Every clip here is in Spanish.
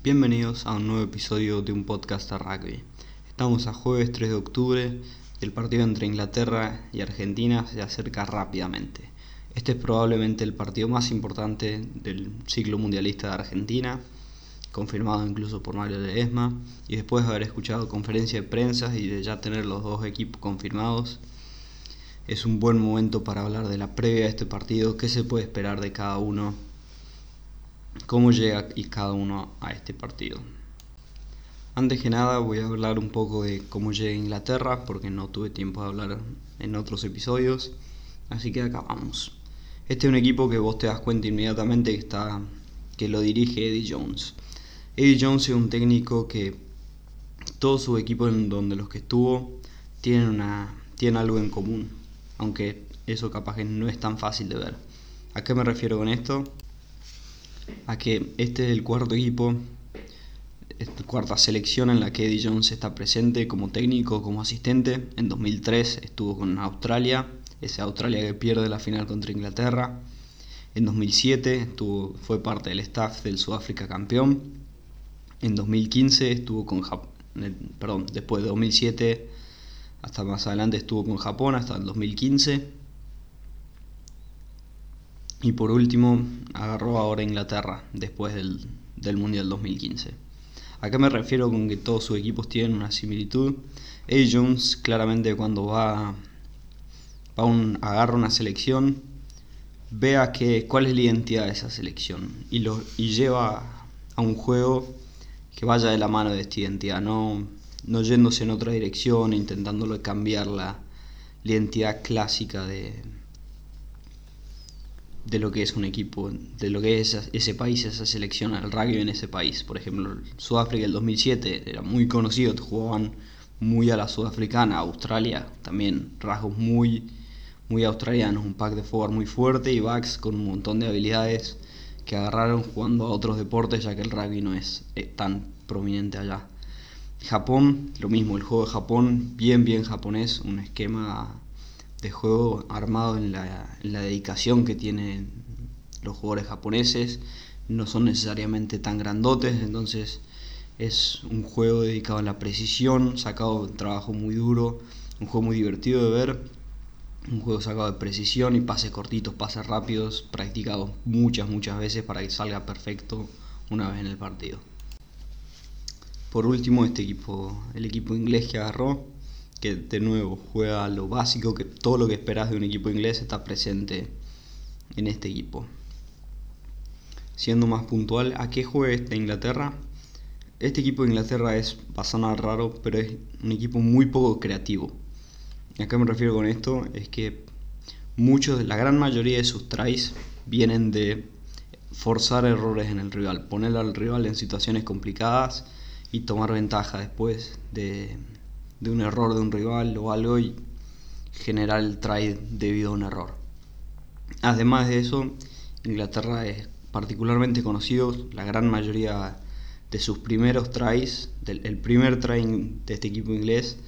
Bienvenidos a un nuevo episodio de un podcast de rugby. Estamos a jueves 3 de octubre, el partido entre Inglaterra y Argentina se acerca rápidamente. Este es probablemente el partido más importante del ciclo mundialista de Argentina, confirmado incluso por Mario Ledesma, y después de haber escuchado conferencia de prensa y de ya tener los dos equipos confirmados, es un buen momento para hablar de la previa de este partido, qué se puede esperar de cada uno cómo llega y cada uno a este partido. Antes que nada voy a hablar un poco de cómo llega a Inglaterra porque no tuve tiempo de hablar en otros episodios, así que acá vamos. Este es un equipo que vos te das cuenta inmediatamente que está que lo dirige Eddie Jones. Eddie Jones es un técnico que todo su equipo en donde los que estuvo tienen una tienen algo en común, aunque eso capaz que no es tan fácil de ver. ¿A qué me refiero con esto? A que este es el cuarto equipo, cuarta selección en la que Eddie Jones está presente como técnico, como asistente. En 2003 estuvo con Australia, ese Australia que pierde la final contra Inglaterra. En 2007 estuvo, fue parte del staff del Sudáfrica campeón. En 2015 estuvo con Japón, perdón, después de 2007 hasta más adelante estuvo con Japón hasta el 2015 y por último, agarró ahora Inglaterra después del, del Mundial 2015. ¿A qué me refiero con que todos sus equipos tienen una similitud? Eddie Jones claramente cuando va, va un, agarra una selección, vea que, cuál es la identidad de esa selección y, lo, y lleva a un juego que vaya de la mano de esta identidad, no, no yéndose en otra dirección, intentándolo cambiar la, la identidad clásica de, de lo que es un equipo, de lo que es ese país, esa selección, el rugby en ese país. Por ejemplo, Sudáfrica del 2007 era muy conocido, jugaban muy a la sudafricana, Australia también, rasgos muy, muy australianos, un pack de forward muy fuerte y backs con un montón de habilidades que agarraron jugando a otros deportes ya que el rugby no es eh, tan prominente allá. Japón, lo mismo, el juego de Japón, bien, bien japonés, un esquema de juego armado en la, dedicación que tienen los jugadores japoneses. No son necesariamente tan grandotes, entonces es un juego dedicado a la precisión, sacado de trabajo muy duro, un juego muy divertido de ver, un juego sacado de precisión y pases cortitos, pases rápidos, practicados muchas, muchas veces para que salga perfecto una vez en el partido. Por último, este equipo, el equipo inglés que agarró, que de nuevo juega lo básico, que todo lo que esperas de un equipo inglés está presente en este equipo. Siendo más puntual, ¿a qué juega este Inglaterra? Este equipo de Inglaterra es, sonar raro, pero es un equipo muy poco creativo. ¿A qué me refiero con esto? Es que muchos, la gran mayoría de sus tries vienen de forzar errores en el rival, poner al rival en situaciones complicadas y tomar ventaja después de, de un error de un rival o algo y generar el try debido a un error. Además de eso, Inglaterra es particularmente conocido, la gran mayoría de sus primeros tries, del, el primer try de este equipo inglés,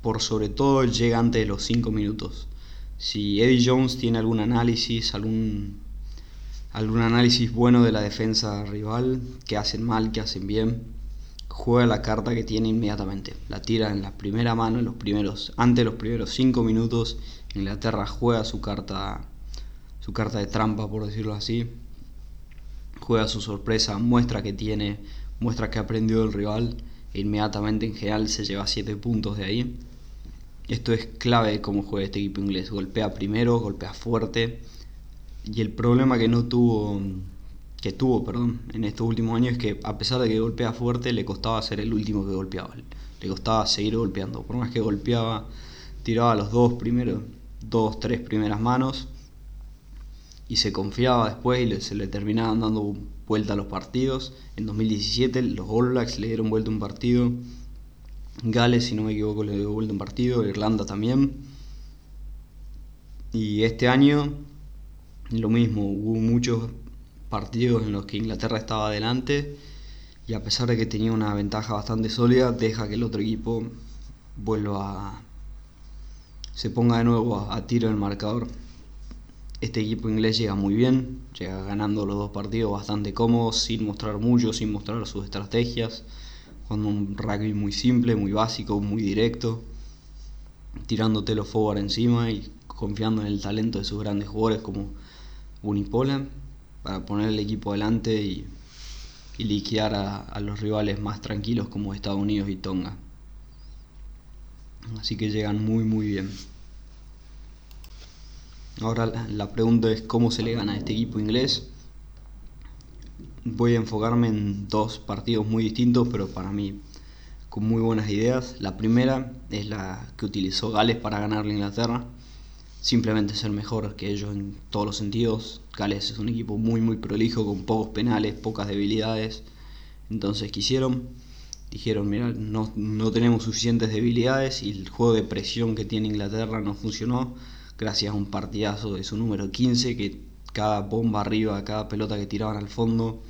por sobre todo llega antes de los 5 minutos. Si Eddie Jones tiene algún análisis, algún, algún análisis bueno de la defensa rival, que hacen mal, que hacen bien, juega la carta que tiene inmediatamente. La tira en la primera mano, en los primeros, antes de los primeros 5 minutos. Inglaterra juega su carta, su carta de trampa, por decirlo así. Juega su sorpresa, muestra que tiene, muestra que ha aprendido del rival. E inmediatamente en general se lleva 7 puntos de ahí. Esto es clave de cómo juega este equipo inglés. Golpea primero, golpea fuerte. Y el problema que no tuvo que tuvo, perdón, en estos últimos años es que a pesar de que golpea fuerte, le costaba ser el último que golpeaba. Le costaba seguir golpeando. Por más que golpeaba, tiraba los dos primeros, dos, tres primeras manos y se confiaba después y se le terminaban dando vuelta a los partidos. En 2017 los All Blacks le dieron vuelta un partido. Gales, si no me equivoco, le dio vuelta un partido. Irlanda también. Y este año lo mismo, hubo muchos partidos en los que Inglaterra estaba adelante y a pesar de que tenía una ventaja bastante sólida, deja que el otro equipo vuelva a, se ponga de nuevo a, tiro en el marcador. Este equipo inglés llega muy bien, llega ganando los dos partidos bastante cómodos, sin mostrar mucho, sin mostrar sus estrategias, jugando un rugby muy simple, muy básico, muy directo, tirándote los forward encima y confiando en el talento de sus grandes jugadores como Unipola para poner el equipo adelante y, liquidar a los rivales más tranquilos como Estados Unidos y Tonga. Así que llegan muy muy bien. Ahora la pregunta es cómo se le gana a este equipo inglés. Voy a enfocarme en dos partidos muy distintos, pero para mí con muy buenas ideas. La primera es la que utilizó Gales para ganarle a Inglaterra. Simplemente ser mejor que ellos en todos los sentidos. Gales es un equipo muy muy prolijo, con pocos penales, pocas debilidades. Entonces quisieron dijeron, mira, no, no, tenemos suficientes debilidades y el juego de presión que tiene Inglaterra no funcionó gracias a un partidazo de su número 15 que cada bomba arriba, cada pelota que tiraban al fondo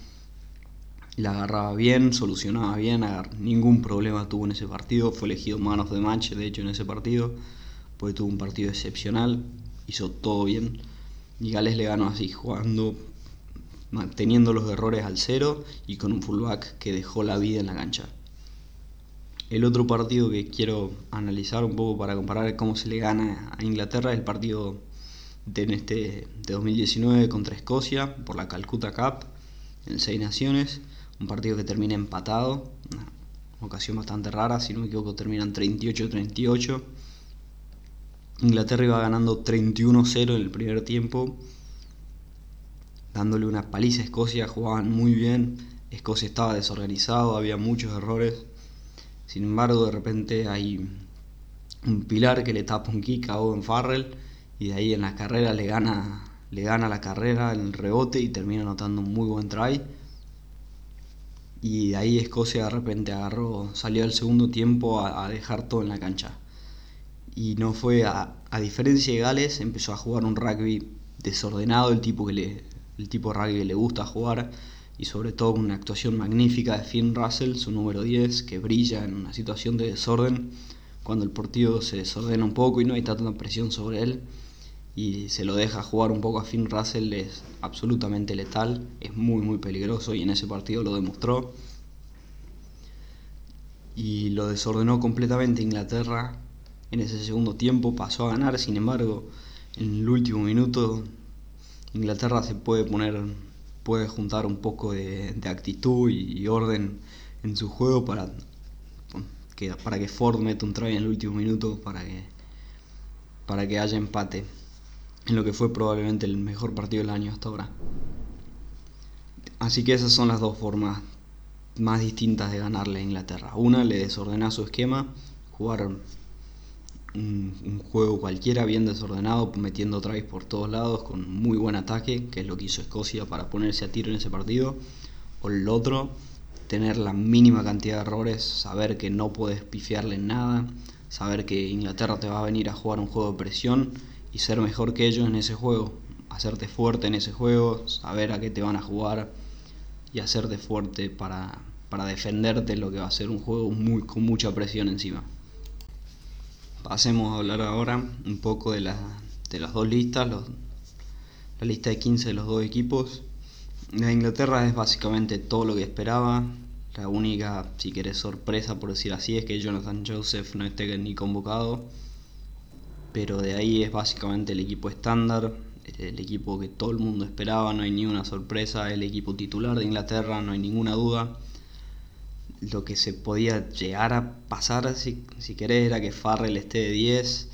la agarraba bien, solucionaba bien, ningún problema tuvo en ese partido, fue elegido man of the match de hecho en ese partido, porque tuvo un partido excepcional, hizo todo bien y Gales le ganó así, jugando, manteniendo los errores al cero y con un fullback que dejó la vida en la cancha. El otro partido que quiero analizar un poco para comparar cómo se le gana a Inglaterra es el partido de, este, de 2019 contra Escocia por la Calcutta Cup en Seis Naciones. Un partido que termina empatado, una ocasión bastante rara, si no me equivoco terminan 38-38. Inglaterra iba ganando 31-0 en el primer tiempo, dándole una paliza a Escocia, jugaban muy bien, Escocia estaba desorganizado, había muchos errores sin embargo, de repente hay un pilar que le tapa un kick a Owen Farrell y de ahí en la carrera le gana, le gana la carrera en el rebote y termina anotando un muy buen try. Y de ahí Escocia de repente agarró, salió al segundo tiempo a, dejar todo en la cancha. Y no fue, a, a, diferencia de Gales, empezó a jugar un rugby desordenado, el tipo, que le, el tipo de rugby que le gusta jugar y sobre todo una actuación magnífica de Finn Russell, su número 10, que brilla en una situación de desorden, cuando el partido se desordena un poco y no hay tanta presión sobre él y se lo deja jugar un poco a Finn Russell es absolutamente letal, es muy muy peligroso y en ese partido lo demostró. Y lo desordenó completamente Inglaterra en ese segundo tiempo, pasó a ganar, sin embargo, en el último minuto Inglaterra se puede poner puede juntar un poco de, actitud y, orden en su juego para que, para que Ford meta un try en el último minuto para que, para que haya empate en lo que fue probablemente el mejor partido del año hasta ahora. Así que esas son las dos formas más distintas de ganarle a Inglaterra. Una, le desordena su esquema, jugar un, juego cualquiera bien desordenado, metiendo tries por todos lados, con muy buen ataque, que es lo que hizo Escocia para ponerse a tiro en ese partido. O el otro, tener la mínima cantidad de errores, saber que no puedes pifiarle en nada, saber que Inglaterra te va a venir a jugar un juego de presión y ser mejor que ellos en ese juego, hacerte fuerte en ese juego, saber a qué te van a jugar y hacerte fuerte para, para defenderte lo que va a ser un juego muy, con mucha presión encima. Pasemos a hablar ahora un poco de, la, de las dos listas, la lista de 15 de los dos equipos. La Inglaterra es básicamente todo lo que esperaba. La única, si querés, sorpresa, por decir así, es que Jonathan Joseph no esté ni convocado. Pero de ahí es básicamente el equipo estándar, el equipo que todo el mundo esperaba, no hay ninguna sorpresa, el equipo titular de Inglaterra, no hay ninguna duda lo que se podía llegar a pasar, si, si querés, era que Farrell esté de 10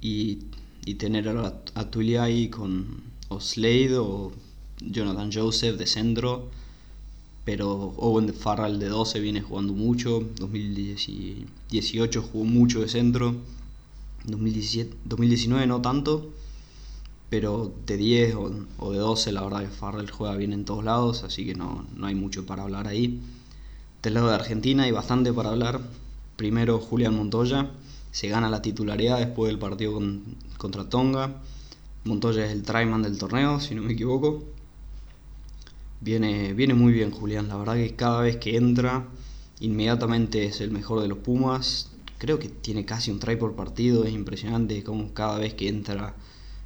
y, y tener a, a Tuliai con o Slade o Jonathan Joseph de centro, pero Owen Farrell de 12 viene jugando mucho, 2018 jugó mucho de centro, 2017, 2019 no tanto, pero de 10 o, o, de 12 la verdad que Farrell juega bien en todos lados, así que no, no hay mucho para hablar ahí. Del lado de Argentina hay bastante para hablar. Primero Julián Montoya, se gana la titularidad después del partido contra Tonga. Montoya es el tryman del torneo, si no me equivoco. Viene, viene muy bien Julián, la verdad que cada vez que entra, inmediatamente es el mejor de los Pumas. Creo que tiene casi un try por partido, es impresionante como cada vez que entra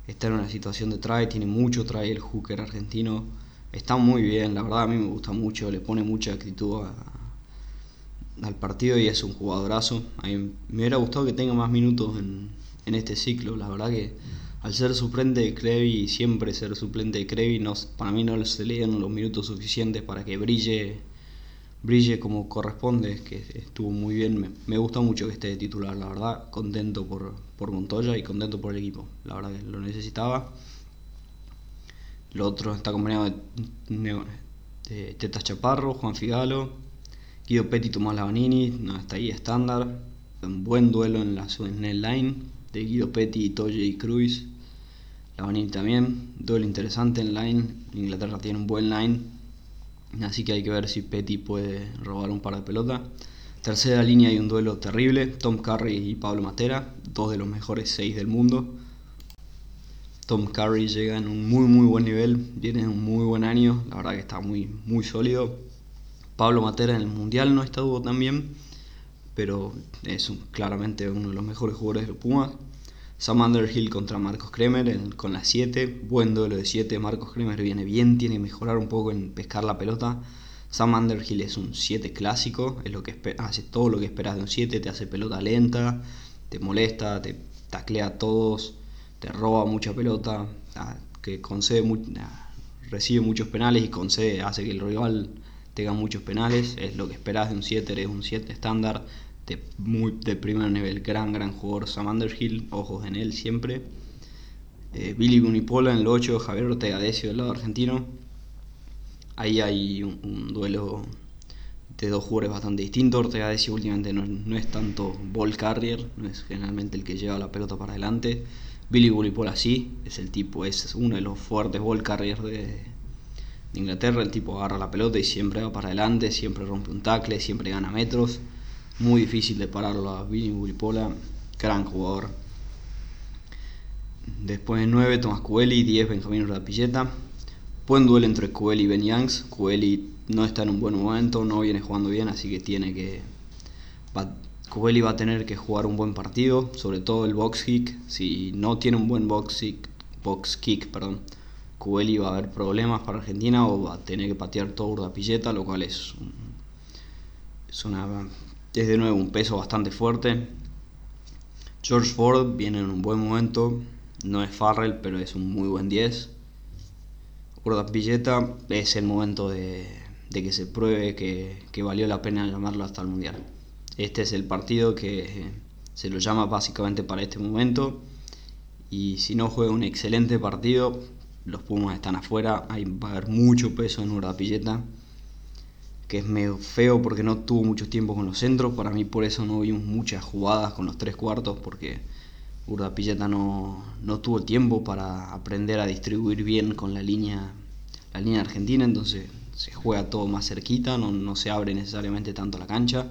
está en una situación de try, tiene mucho try el hooker argentino. Está muy bien, la verdad a mí me gusta mucho, le pone mucha actitud al partido y es un jugadorazo. Me hubiera gustado que tenga más minutos en, en este ciclo, la verdad que al ser suplente de Crevi, siempre ser suplente de Crevi, no, para mí no se le dieron los minutos suficientes para que brille brille como corresponde, que estuvo muy bien. Me, gusta mucho que esté de titular, la verdad. Contento por, por Montoya y contento por el equipo. La verdad que lo necesitaba. Lo otro está acompañado de, Teta Chaparro, Juan Figalo, Guido Petty, Tomás Lavanini, no, está ahí estándar. Un buen duelo en, la, en line de Guido Petty, Toye y Cruz. Lavanini también, duelo interesante en line. Inglaterra tiene un buen line Así que hay que ver si Petty puede robar un par de pelotas. Tercera línea hay un duelo terrible, Tom Curry y Pablo Matera, dos de los mejores seis del mundo. Tom Curry llega en un muy muy buen nivel, viene en un muy buen año, la verdad que está muy muy sólido. Pablo Matera en el Mundial no estuvo tan bien, pero es claramente uno de los mejores jugadores de los Pumas. Sam Underhill contra Marcos Kremer con la 7. Buen duelo de 7. Marcos Kremer viene bien, tiene que mejorar un poco en pescar la pelota. Sam Underhill es un 7 clásico, es lo que hace todo lo que esperas de un 7, te hace pelota lenta, te molesta, te taclea a todos, te roba mucha pelota, ah, que concede ah, recibe muchos penales y concede, hace que el rival tenga muchos penales, es lo que esperas de un 7, eres un 7 estándar, de, muy, primer nivel, gran, gran jugador Sam Underhill, ojos en él siempre. Eh, Billy Bunipola en el 8, Javier Ortega Decio del lado argentino. Ahí hay un, duelo de dos jugadores bastante distintos. Ortega Decio últimamente no, es tanto ball carrier, no es generalmente el que lleva la pelota para adelante. Billy Bunipola sí, es el tipo, es uno de los fuertes ball carriers de, Inglaterra. El tipo agarra la pelota y siempre va para adelante, siempre rompe un tackle, siempre gana metros muy difícil de pararlo a Billy Buripola, gran jugador. Después de 9, Tomás Cueli, 10, Benjamín Rapilleta. Buen duelo entre Cueli y Ben Youngs. Cueli no está en un buen momento, no viene jugando bien, así que tiene que. Va, va a tener que jugar un buen partido, sobre todo el box kick. Si no tiene un buen box kick, box kick perdón, va a haber problemas para Argentina o va a tener que patear todo Urdapilleta, lo cual es, es una de nuevo un peso bastante fuerte. George Ford viene en un buen momento. No es Farrell, pero es un muy buen 10. Urda Pilleta es el momento de, que se pruebe que, que, valió la pena llamarlo hasta el Mundial. Este es el partido que se lo llama básicamente para este momento. Y si no juega un excelente partido, los Pumas están afuera. Hay, va a haber mucho peso en Urda Pilleta que es medio feo porque no tuvo mucho tiempo con los centros. Para mí por eso no vimos muchas jugadas con los tres cuartos porque Urdapilleta no, no tuvo tiempo para aprender a distribuir bien con la línea, la línea argentina, entonces se juega todo más cerquita, no, se abre necesariamente tanto la cancha.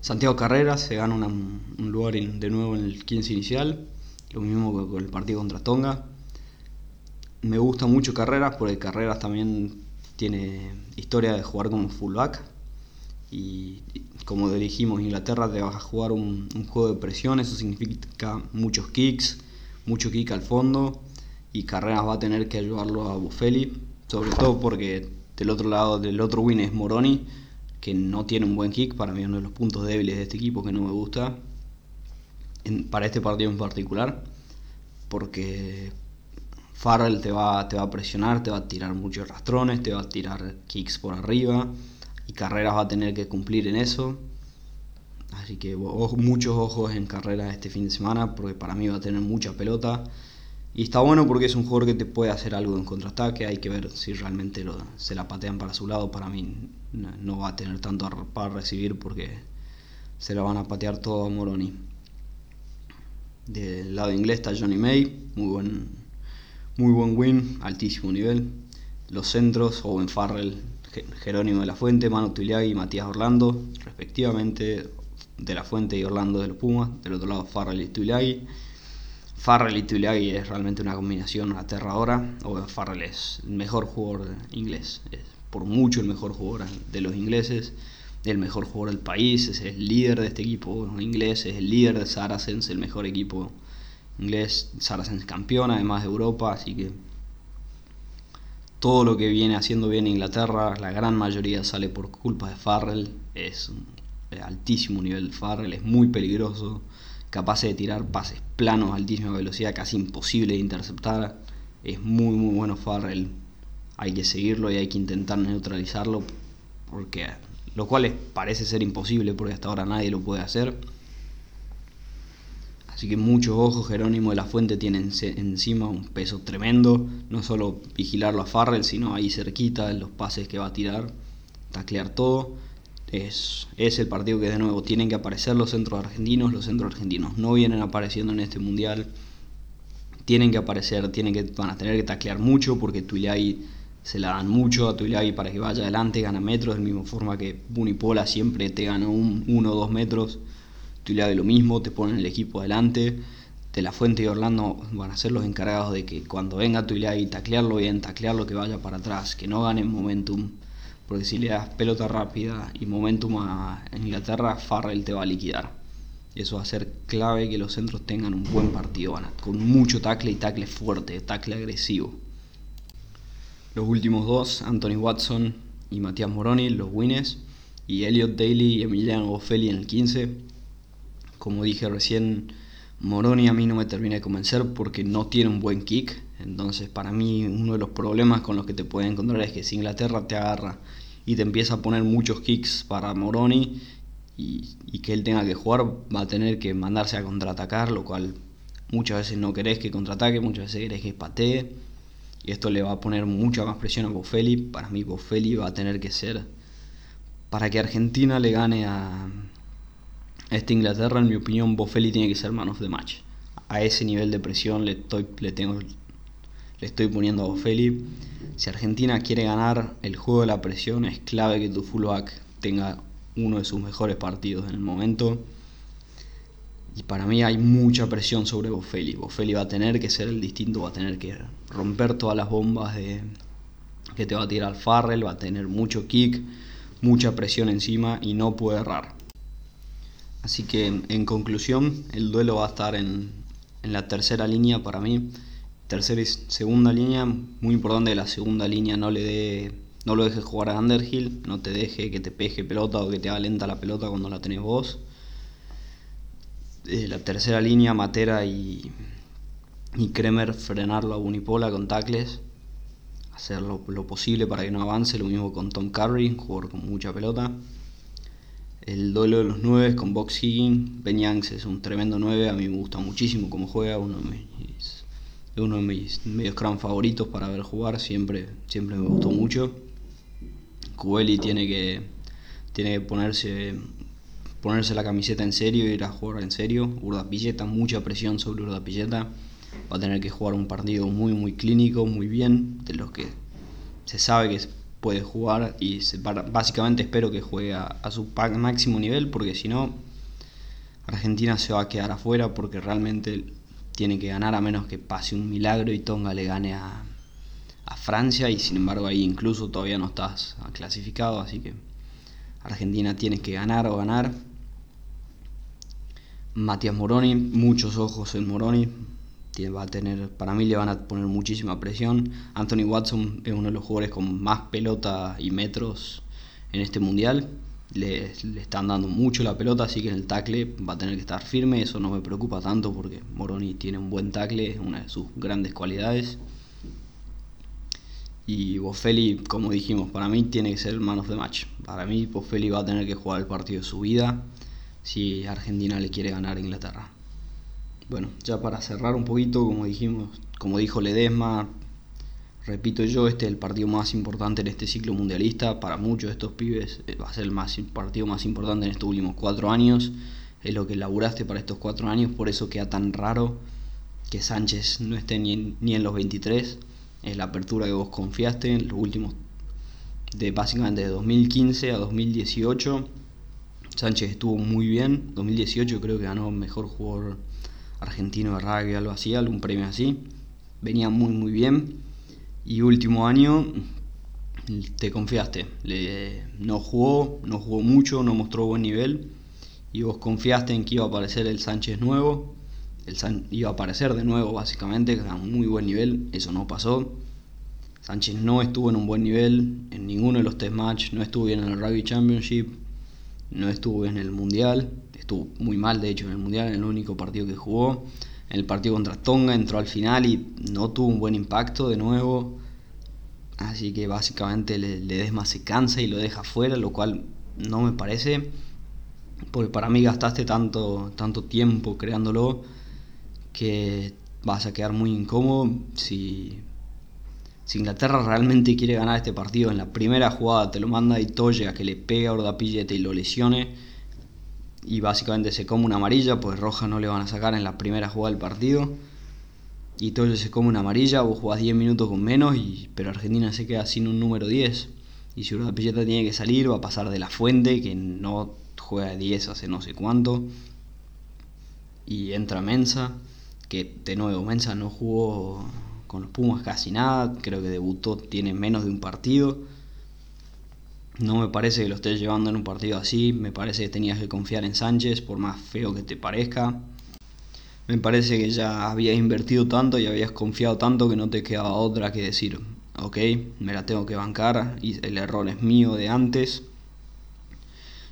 Santiago Carreras se gana un lugar de nuevo en el 15 inicial, lo mismo que con el partido contra Tonga. Me gusta mucho Carreras porque Carreras también tiene historia de jugar como fullback. Y como dijimos Inglaterra te vas a jugar un, juego de presión, eso significa muchos kicks, mucho kick al fondo y Carreras va a tener que ayudarlo a Buffelli, sobre todo porque del otro lado, del otro win es Moroni, que no tiene un buen kick, para mí uno de los puntos débiles de este equipo que no me gusta, para este partido en particular, porque Farrell te va, te va a presionar, te va a tirar muchos rastrones, te va a tirar kicks por arriba y Carreras va a tener que cumplir en eso. Así que muchos ojos en Carreras este fin de semana porque para mí va a tener mucha pelota. Y está bueno porque es un jugador que te puede hacer algo en contraataque. Hay que ver si realmente se la patean para su lado. Para mí no, va a tener tanto para recibir porque se la van a patear todo a Moroni. Del lado inglés está Johnny May, muy buen muy buen win, altísimo nivel. Los centros, Owen Farrell, Jerónimo de la Fuente, Manu Tuliagui y Matías Orlando, respectivamente, de la Fuente y Orlando de los Pumas. Del otro lado, Farrell y Tuliagui. Farrell y Tuliagui es realmente una combinación aterradora. Owen Farrell es el mejor jugador inglés, es por mucho el mejor jugador de los ingleses, el mejor jugador del país, es el líder de este equipo inglés, es el líder de Saracens, el mejor equipo inglés, Saracens campeón, además de Europa, así que todo lo que viene haciendo bien Inglaterra, la gran mayoría sale por culpa de Farrell, es altísimo nivel Farrell, es muy peligroso, capaz de tirar pases planos a altísima velocidad, casi imposible de interceptar, es muy muy bueno Farrell, hay que seguirlo y hay que intentar neutralizarlo, porque lo cual parece ser imposible porque hasta ahora nadie lo puede hacer. Así que muchos ojos, Jerónimo de la Fuente tiene encima un peso tremendo. No solo vigilarlo a Farrell, sino ahí cerquita los pases que va a tirar, taclear todo. Es, es el partido que de nuevo tienen que aparecer los centros argentinos. Los centros argentinos no vienen apareciendo en este mundial. Tienen que aparecer, tienen que, van a tener que taclear mucho porque Tuilai se la dan mucho a Tuilai para que vaya adelante, gana metros, de la misma forma que Bunipola siempre te gana un, uno o dos metros de lo mismo, te ponen el equipo adelante. De la Fuente y Orlando van a ser los encargados de que cuando venga y taclearlo bien, taclearlo que vaya para atrás, que no gane momentum. Porque si le das pelota rápida y momentum a Inglaterra, Farrell te va a liquidar. Eso va a ser clave que los centros tengan un buen partido, con mucho tackle y tackle fuerte, tackle agresivo. Los últimos dos, Anthony Watson y Matías Moroni, los wins, y Elliot Daly y Emiliano Boffelli en el 15 como dije recién, Moroni a mí no me termina de convencer porque no tiene un buen kick. Entonces, para mí, uno de los problemas con los que te puedes encontrar es que si Inglaterra te agarra y te empieza a poner muchos kicks para Moroni y, que él tenga que jugar, va a tener que mandarse a contraatacar, lo cual muchas veces no querés que contraataque, muchas veces querés que patee. Y esto le va a poner mucha más presión a Boffelli. Para mí, Boffelli va a tener que ser. Para que Argentina le gane a, esta Inglaterra, en mi opinión, Boffelli tiene que ser man of the match. A ese nivel de presión le estoy, le tengo, le estoy poniendo a Boffelli. Si Argentina quiere ganar el juego de la presión, es clave que tu fullback tenga uno de sus mejores partidos en el momento. Y para mí hay mucha presión sobre Boffelli. Boffelli va a tener que ser el distinto, va a tener que romper todas las bombas de, que te va a tirar Farrell, va a tener mucho kick, mucha presión encima y no puede errar. Así que en conclusión, el duelo va a estar en, la tercera línea para mí. Tercera y segunda línea, muy importante que la segunda línea no le dé, no lo dejes jugar a Underhill, no te deje que te peje pelota o que te haga lenta la pelota cuando la tenés vos. Eh, la tercera línea, Matera y, y Kremer frenarlo a Unipola con tacles, hacer lo, lo, posible para que no avance, lo mismo con Tom Curry, jugador con mucha pelota. El duelo de los nueve con Box Higgins. Ben es un tremendo 9, a mí me gusta muchísimo cómo juega, uno de mis, uno de mis medios crown favoritos para ver jugar, siempre, siempre me gustó mucho. Cubeli tiene que, tiene que ponerse, ponerse la camiseta en serio ir a jugar en serio. Urdapilleta, mucha presión sobre Urdapilleta. Va a tener que jugar un partido muy, muy clínico, muy bien, de los que se sabe que puede jugar y básicamente espero que juegue a, su máximo nivel porque si no Argentina se va a quedar afuera porque realmente tiene que ganar a menos que pase un milagro y Tonga le gane a, a Francia y sin embargo ahí incluso todavía no estás clasificado así que Argentina tiene que ganar o ganar. Matías Moroni, muchos ojos en Moroni, va a tener, para mí le van a poner muchísima presión. Anthony Watson es uno de los jugadores con más pelota y metros en este mundial. Le, están dando mucho la pelota, así que en el tackle va a tener que estar firme. Eso no me preocupa tanto porque Moroni tiene un buen tackle, es una de sus grandes cualidades. Y Boffelli, como dijimos, para mí tiene que ser el man of the match. Para mí, Boffelli va a tener que jugar el partido de su vida si Argentina le quiere ganar a Inglaterra. Bueno, ya para cerrar un poquito, como dijimos, como dijo Ledesma, repito yo, este es el partido más importante en este ciclo mundialista. Para muchos de estos pibes eh, va a ser el más, partido más importante en estos últimos cuatro años. Es lo que laburaste para estos cuatro años, por eso queda tan raro que Sánchez no esté ni en, ni en los 23. Es la apertura que vos confiaste en los últimos, de básicamente de 2015 a 2018. Sánchez estuvo muy bien. 2018 creo que ganó mejor jugador argentino de rugby, algo así, algún premio así. Venía muy muy bien. Y último año te confiaste. Le, no jugó, no jugó mucho, no mostró buen nivel. Y vos confiaste en que iba a aparecer el Sánchez nuevo. iba a aparecer de nuevo, básicamente, a un muy buen nivel. Eso no pasó. Sánchez no estuvo en un buen nivel en ninguno de los test match, no estuvo bien en el Rugby Championship, no estuvo en el Mundial, estuvo muy mal de hecho en el Mundial, en el único partido que jugó. En el partido contra Tonga entró al final y no tuvo un buen impacto de nuevo. Así que básicamente Ledesma se cansa y lo deja fuera, lo cual no me parece. Porque para mí gastaste tanto, tanto tiempo creándolo que vas a quedar muy incómodo si, si Inglaterra realmente quiere ganar este partido en la primera jugada te lo manda a que le pegue a Ordapillete y lo lesione y básicamente se come una amarilla pues roja no le van a sacar en la primera jugada del partido. Y Toye se come una amarilla vos jugás 10 minutos con menos y, pero Argentina se queda sin un número 10 y si Ordapilleta tiene que salir va a pasar de la fuente que no juega 10 hace no sé cuánto. Y entra Mensa que de nuevo Mensa no jugó con los Pumas casi nada, creo que debutó, tiene menos de un partido. No me parece que lo estés llevando en un partido así, me parece que tenías que confiar en Sánchez, por más feo que te parezca. Me parece que ya habías invertido tanto y habías confiado tanto que no te quedaba otra que decir, ok, me la tengo que bancar y el error es mío de antes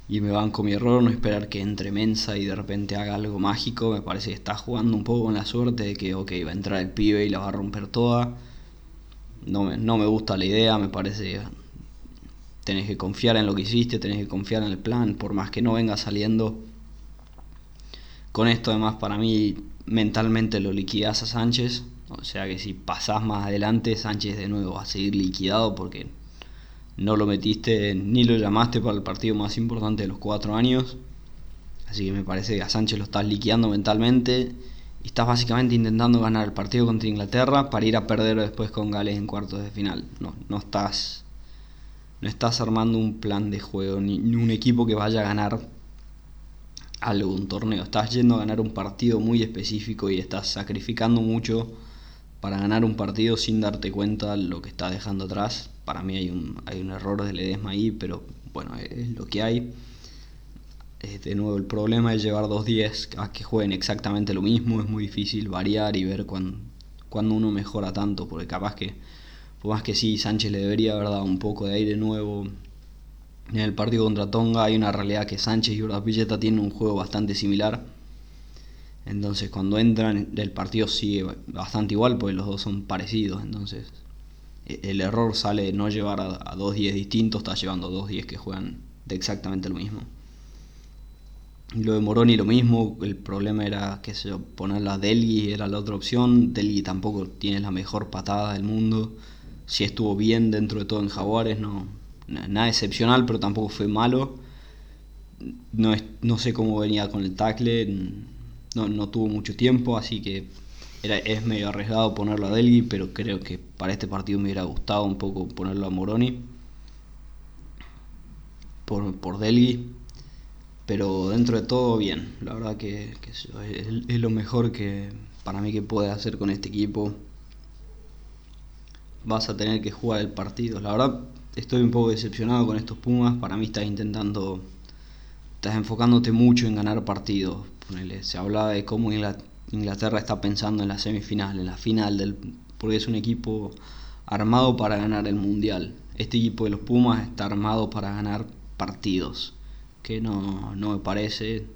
y me van con mi error, no esperar que entre Mensa y de repente haga algo mágico. Me parece que está jugando un poco con la suerte de que, ok, va a entrar el pibe y la va a romper toda. No me, no me gusta la idea, me parece tenés que confiar en lo que hiciste, tenés que confiar en el plan, por más que no venga saliendo. Con esto además para mí mentalmente lo liquidas a Sánchez, o sea que si pasás más adelante Sánchez de nuevo va a seguir liquidado porque no lo metiste ni lo llamaste para el partido más importante de los cuatro años. Así que me parece que a Sánchez lo estás liquidando mentalmente y estás básicamente intentando ganar el partido contra Inglaterra para ir a perder después con Gales en cuartos de final. No, no estás no estás armando un plan de juego ni, un equipo que vaya a ganar algo, un torneo. Estás yendo a ganar un partido muy específico y estás sacrificando mucho para ganar un partido sin darte cuenta lo que estás dejando atrás para mí hay un, hay un error de Ledesma ahí, pero bueno, es lo que hay. de nuevo, el problema es llevar dos días a que jueguen exactamente lo mismo, es muy difícil variar y ver cuándo, uno mejora tanto, porque capaz que, por más que sí, Sánchez le debería haber dado un poco de aire nuevo. En el partido contra Tonga hay una realidad que Sánchez y Urdapilleta tienen un juego bastante similar. Entonces cuando entran el partido sigue bastante igual porque los dos son parecidos. Entonces el error sale de no llevar a, dos 10 distintos, estás llevando dos 10 que juegan de exactamente lo mismo. Lo de Moroni lo mismo, el problema era que se ponerla a Delgui era la otra opción, Delgui tampoco tiene la mejor patada del mundo, si estuvo bien dentro de todo en Jaguares, no nada excepcional, pero tampoco fue malo. No, no sé cómo venía con el tackle, no, no tuvo mucho tiempo, así que es medio arriesgado ponerlo a Delgui, pero creo que para este partido me hubiera gustado un poco ponerlo a Moroni por, por Delgui. Pero dentro de todo, bien. La verdad que, es, lo mejor que para mí que puede hacer con este equipo. Vas a tener que jugar el partido. La verdad, estoy un poco decepcionado con estos Pumas. Para mí estás intentando. Estás enfocándote mucho en ganar partidos. se hablaba de cómo la Inglaterra está pensando en la semifinal, en la final, del, porque es un equipo armado para ganar el Mundial. Este equipo de los Pumas está armado para ganar partidos, que no, no me parece.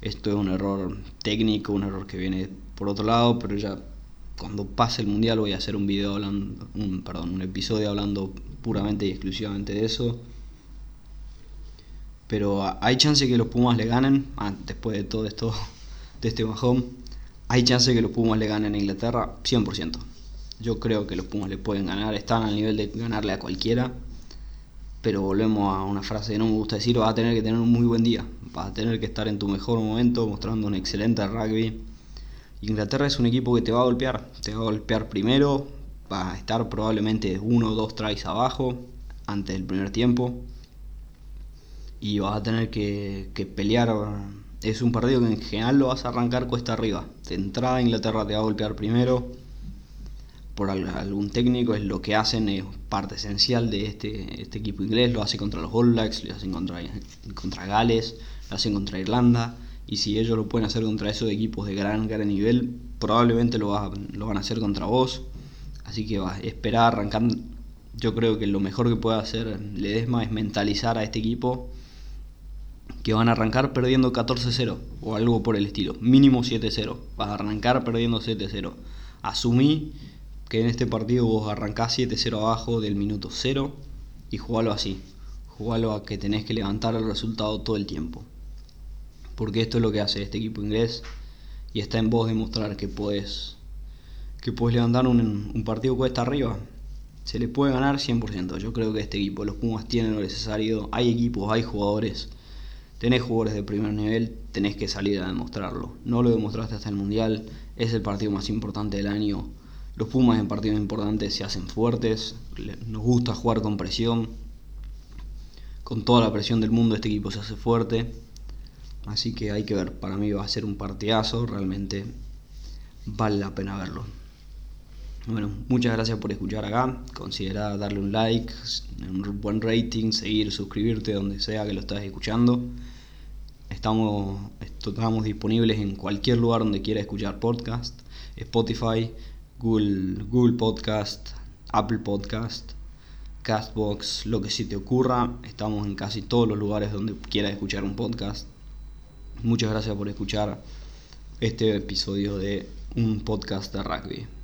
Esto es un error técnico, un error que viene por otro lado, pero ya cuando pase el Mundial voy a hacer un video hablando, un, perdón, un episodio hablando puramente y exclusivamente de eso. Pero hay chance que los Pumas le ganen, ah, después de todo esto, de este bajón. ¿Hay chance que los Pumas le ganen a Inglaterra? 100%. Yo creo que los Pumas le pueden ganar, están al nivel de ganarle a cualquiera. Pero volvemos a una frase que no me gusta decir, vas a tener que tener un muy buen día, vas a tener que estar en tu mejor momento mostrando un excelente rugby. Inglaterra es un equipo que te va a golpear, te va a golpear primero, va a estar probablemente uno o dos tries abajo antes del primer tiempo y vas a tener que, que pelear es un partido que en general lo vas a arrancar cuesta arriba. De entrada Inglaterra te va a golpear primero por algún técnico, es lo que hacen, es parte esencial de este, este equipo inglés, lo hace contra los All lo hacen contra, contra Gales, lo hacen contra Irlanda Y si ellos lo pueden hacer contra esos equipos de gran, gran nivel, probablemente lo, lo van a hacer contra vos. Así que va, esperar, arrancar. Yo creo que lo mejor que puede hacer Ledesma es mentalizar a este equipo que van a arrancar perdiendo 14-0 o algo por el estilo. Mínimo 7-0. Vas a arrancar perdiendo 7-0. Asumí que en este partido vos arrancás 7-0 abajo del minuto 0 y jugalo así. Jugalo a que tenés que levantar el resultado todo el tiempo. Porque esto es lo que hace este equipo inglés y está en vos demostrar que puedes que puedes levantar un, un partido cuesta arriba. Se le puede ganar 100%. Yo creo que este equipo, los Pumas tienen lo necesario. Hay equipos, hay jugadores. Tenés jugadores de primer nivel, tenés que salir a demostrarlo. No lo demostraste hasta el Mundial. Es el partido más importante del año. Los Pumas en partidos importantes se hacen fuertes. Nos gusta jugar con presión. Con toda la presión del mundo este equipo se hace fuerte. Así que hay que ver. Para mí va a ser un partidazo. Realmente vale la pena verlo. Bueno, muchas gracias por escuchar acá. Considera darle un like, un buen rating, seguir, suscribirte donde sea que lo estés escuchando. Estamos, estamos disponibles en cualquier lugar donde quiera escuchar podcast. Spotify, Google, Google Podcast, Apple Podcast, Castbox, lo que se te ocurra. Estamos en casi todos los lugares donde quieras escuchar un podcast. Muchas gracias por escuchar este episodio de un podcast de rugby.